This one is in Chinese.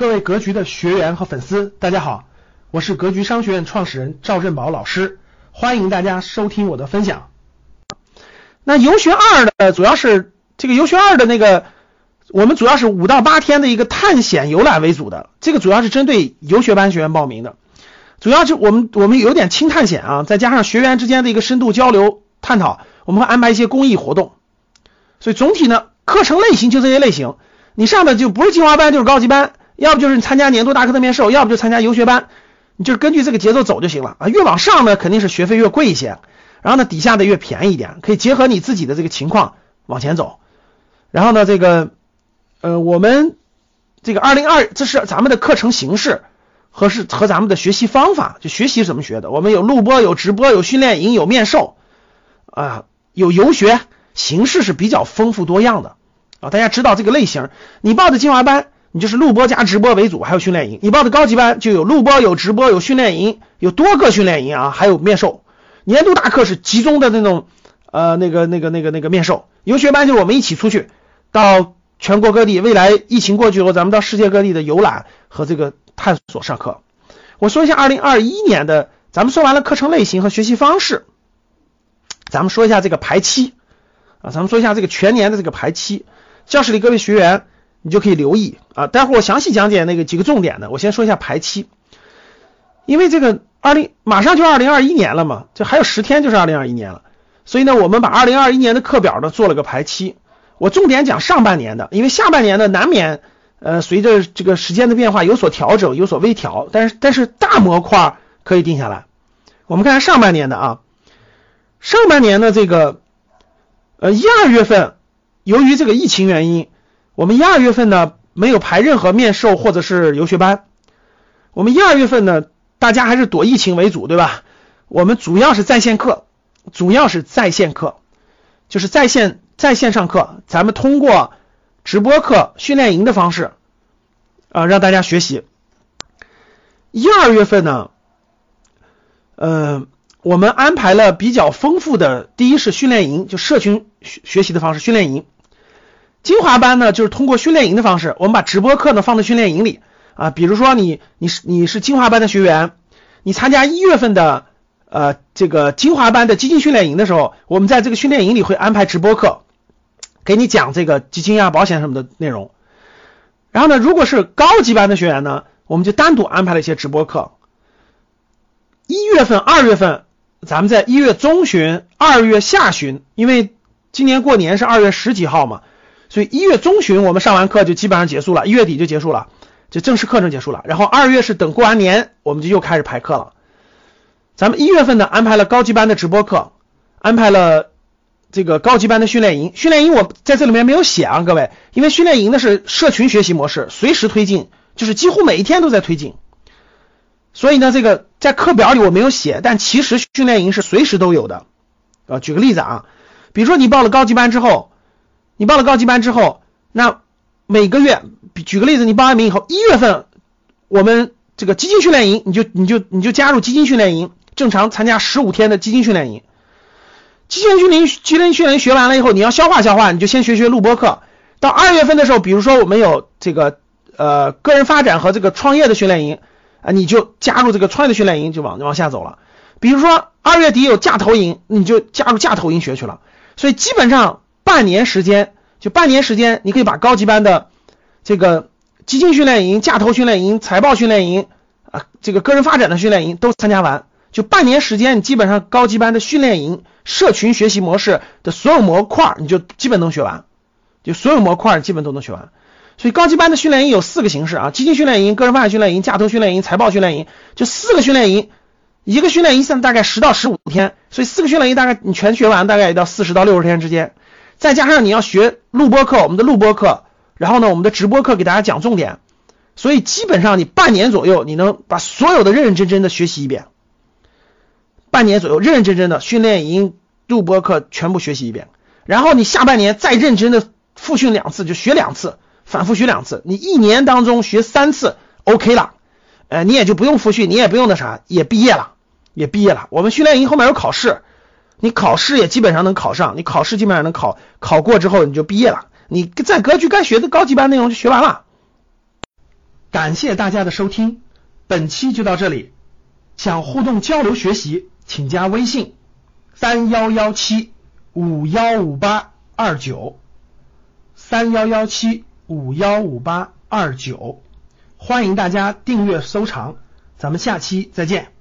各位格局的学员和粉丝，大家好，我是格局商学院创始人赵振宝老师，欢迎大家收听我的分享。那游学二呢，主要是这个游学二的那个，我们主要是五到八天的一个探险游览为主的，这个主要是针对游学班学员报名的，主要是我们我们有点轻探险啊，再加上学员之间的一个深度交流探讨，我们会安排一些公益活动，所以总体呢，课程类型就这些类型，你上的就不是精华班就是高级班。要不就是你参加年度大课的面授，要不就参加游学班，你就是根据这个节奏走就行了啊。越往上呢，肯定是学费越贵一些，然后呢，底下的越便宜一点，可以结合你自己的这个情况往前走。然后呢，这个呃，我们这个二零二，这是咱们的课程形式和是和咱们的学习方法，就学习怎么学的。我们有录播，有直播，有训练营，有面授啊，有游学，形式是比较丰富多样的啊。大家知道这个类型，你报的精华班。你就是录播加直播为主，还有训练营。你报的高级班就有录播、有直播、有训练营，有多个训练营啊，还有面授。年度大课是集中的那种，呃，那个、那个、那个、那个面授。游学班就是我们一起出去到全国各地，未来疫情过去以后，咱们到世界各地的游览和这个探索上课。我说一下二零二一年的，咱们说完了课程类型和学习方式，咱们说一下这个排期啊，咱们说一下这个全年的这个排期。教室里各位学员。你就可以留意啊，待会儿我详细讲解那个几个重点的。我先说一下排期，因为这个二零马上就二零二一年了嘛，就还有十天就是二零二一年了，所以呢，我们把二零二一年的课表呢做了个排期。我重点讲上半年的，因为下半年呢难免呃随着这个时间的变化有所调整，有所微调，但是但是大模块可以定下来。我们看看上半年的啊，上半年的这个呃一二月份，由于这个疫情原因。我们一二月份呢没有排任何面授或者是游学班，我们一二月份呢大家还是躲疫情为主，对吧？我们主要是在线课，主要是在线课，就是在线在线上课，咱们通过直播课、训练营的方式啊让大家学习。一二月份呢，呃，我们安排了比较丰富的，第一是训练营，就社群学学习的方式，训练营。精华班呢，就是通过训练营的方式，我们把直播课呢放在训练营里啊。比如说你你是你是精华班的学员，你参加一月份的呃这个精华班的基金训练营的时候，我们在这个训练营里会安排直播课，给你讲这个基金啊、保险什么的内容。然后呢，如果是高级班的学员呢，我们就单独安排了一些直播课。一月份、二月份，咱们在一月中旬、二月下旬，因为今年过年是二月十几号嘛。所以一月中旬我们上完课就基本上结束了，一月底就结束了，就正式课程结束了。然后二月是等过完年，我们就又开始排课了。咱们一月份呢安排了高级班的直播课，安排了这个高级班的训练营。训练营我在这里面没有写啊，各位，因为训练营呢是社群学习模式，随时推进，就是几乎每一天都在推进。所以呢，这个在课表里我没有写，但其实训练营是随时都有的。啊，举个例子啊，比如说你报了高级班之后。你报了高级班之后，那每个月，举个例子，你报完名以后，一月份我们这个基金训练营，你就你就你就加入基金训练营，正常参加十五天的基金训练营。基金训练基金训练学完了以后，你要消化消化，你就先学学录播课。到二月份的时候，比如说我们有这个呃个人发展和这个创业的训练营啊，你就加入这个创业的训练营，就往往下走了。比如说二月底有价投营，你就加入价投营学去了。所以基本上。半年时间，就半年时间，你可以把高级班的这个基金训练营、价投训练营、财报训练营啊，这个个人发展的训练营都参加完。就半年时间，你基本上高级班的训练营、社群学习模式的所有模块，你就基本能学完。就所有模块基本都能学完。所以高级班的训练营有四个形式啊：基金训练营、个人发展训练营、价投训练营、财报训练营，就四个训练营，一个训练营算大概十到十五天，所以四个训练营大概你全学完，大概也到四十到六十天之间。再加上你要学录播课，我们的录播课，然后呢，我们的直播课给大家讲重点，所以基本上你半年左右，你能把所有的认认真真的学习一遍。半年左右，认认真真的训练营、录播课全部学习一遍，然后你下半年再认真的复训两次，就学两次，反复学两次，你一年当中学三次，OK 了，呃，你也就不用复训，你也不用那啥，也毕业了，也毕业了。我们训练营后面有考试。你考试也基本上能考上，你考试基本上能考考过之后你就毕业了，你在格局该学的高级班内容就学完了。感。谢大家的收听，本期就到这里。想互动交流学习，请加微信三幺幺七五幺五八二九三幺幺七五幺五八二九，欢迎大家订阅收藏，咱们下期再见。